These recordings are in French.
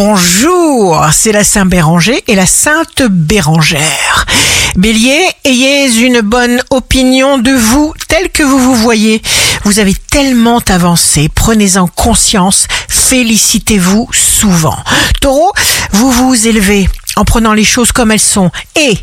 Bonjour, c'est la Saint Béranger et la Sainte Bérangère. Bélier, ayez une bonne opinion de vous tel que vous vous voyez. Vous avez tellement avancé, prenez-en conscience, félicitez-vous souvent. Taureau, vous vous élevez en prenant les choses comme elles sont et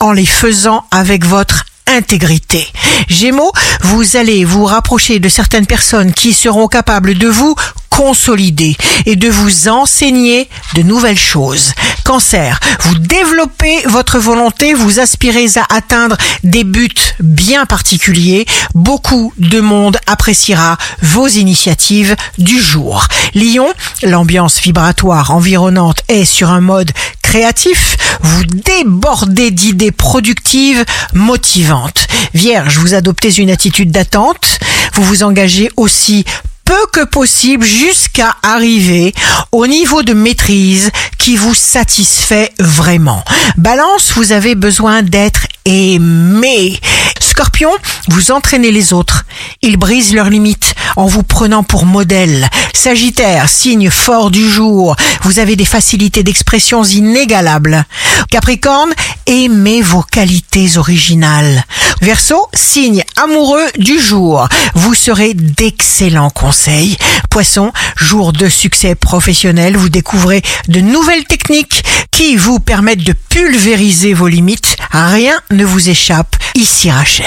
en les faisant avec votre intégrité. Gémeaux, vous allez vous rapprocher de certaines personnes qui seront capables de vous consolider et de vous enseigner de nouvelles choses. Cancer, vous développez votre volonté, vous aspirez à atteindre des buts bien particuliers. Beaucoup de monde appréciera vos initiatives du jour. Lion, l'ambiance vibratoire environnante est sur un mode créatif, vous débordez d'idées productives, motivantes. Vierge, vous adoptez une attitude d'attente, vous vous engagez aussi peu que possible jusqu'à arriver au niveau de maîtrise qui vous satisfait vraiment. Balance, vous avez besoin d'être aimé. Scorpion, vous entraînez les autres. Ils brisent leurs limites en vous prenant pour modèle. Sagittaire, signe fort du jour, vous avez des facilités d'expression inégalables. Capricorne, aimez vos qualités originales. Verseau, signe amoureux du jour, vous serez d'excellents conseils. Poisson, jour de succès professionnel, vous découvrez de nouvelles techniques qui vous permettent de pulvériser vos limites. Rien ne vous échappe. Ici Rachel,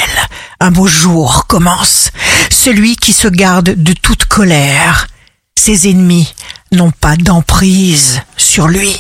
un beau jour commence. Celui qui se garde de toute colère. Ses ennemis n'ont pas d'emprise sur lui.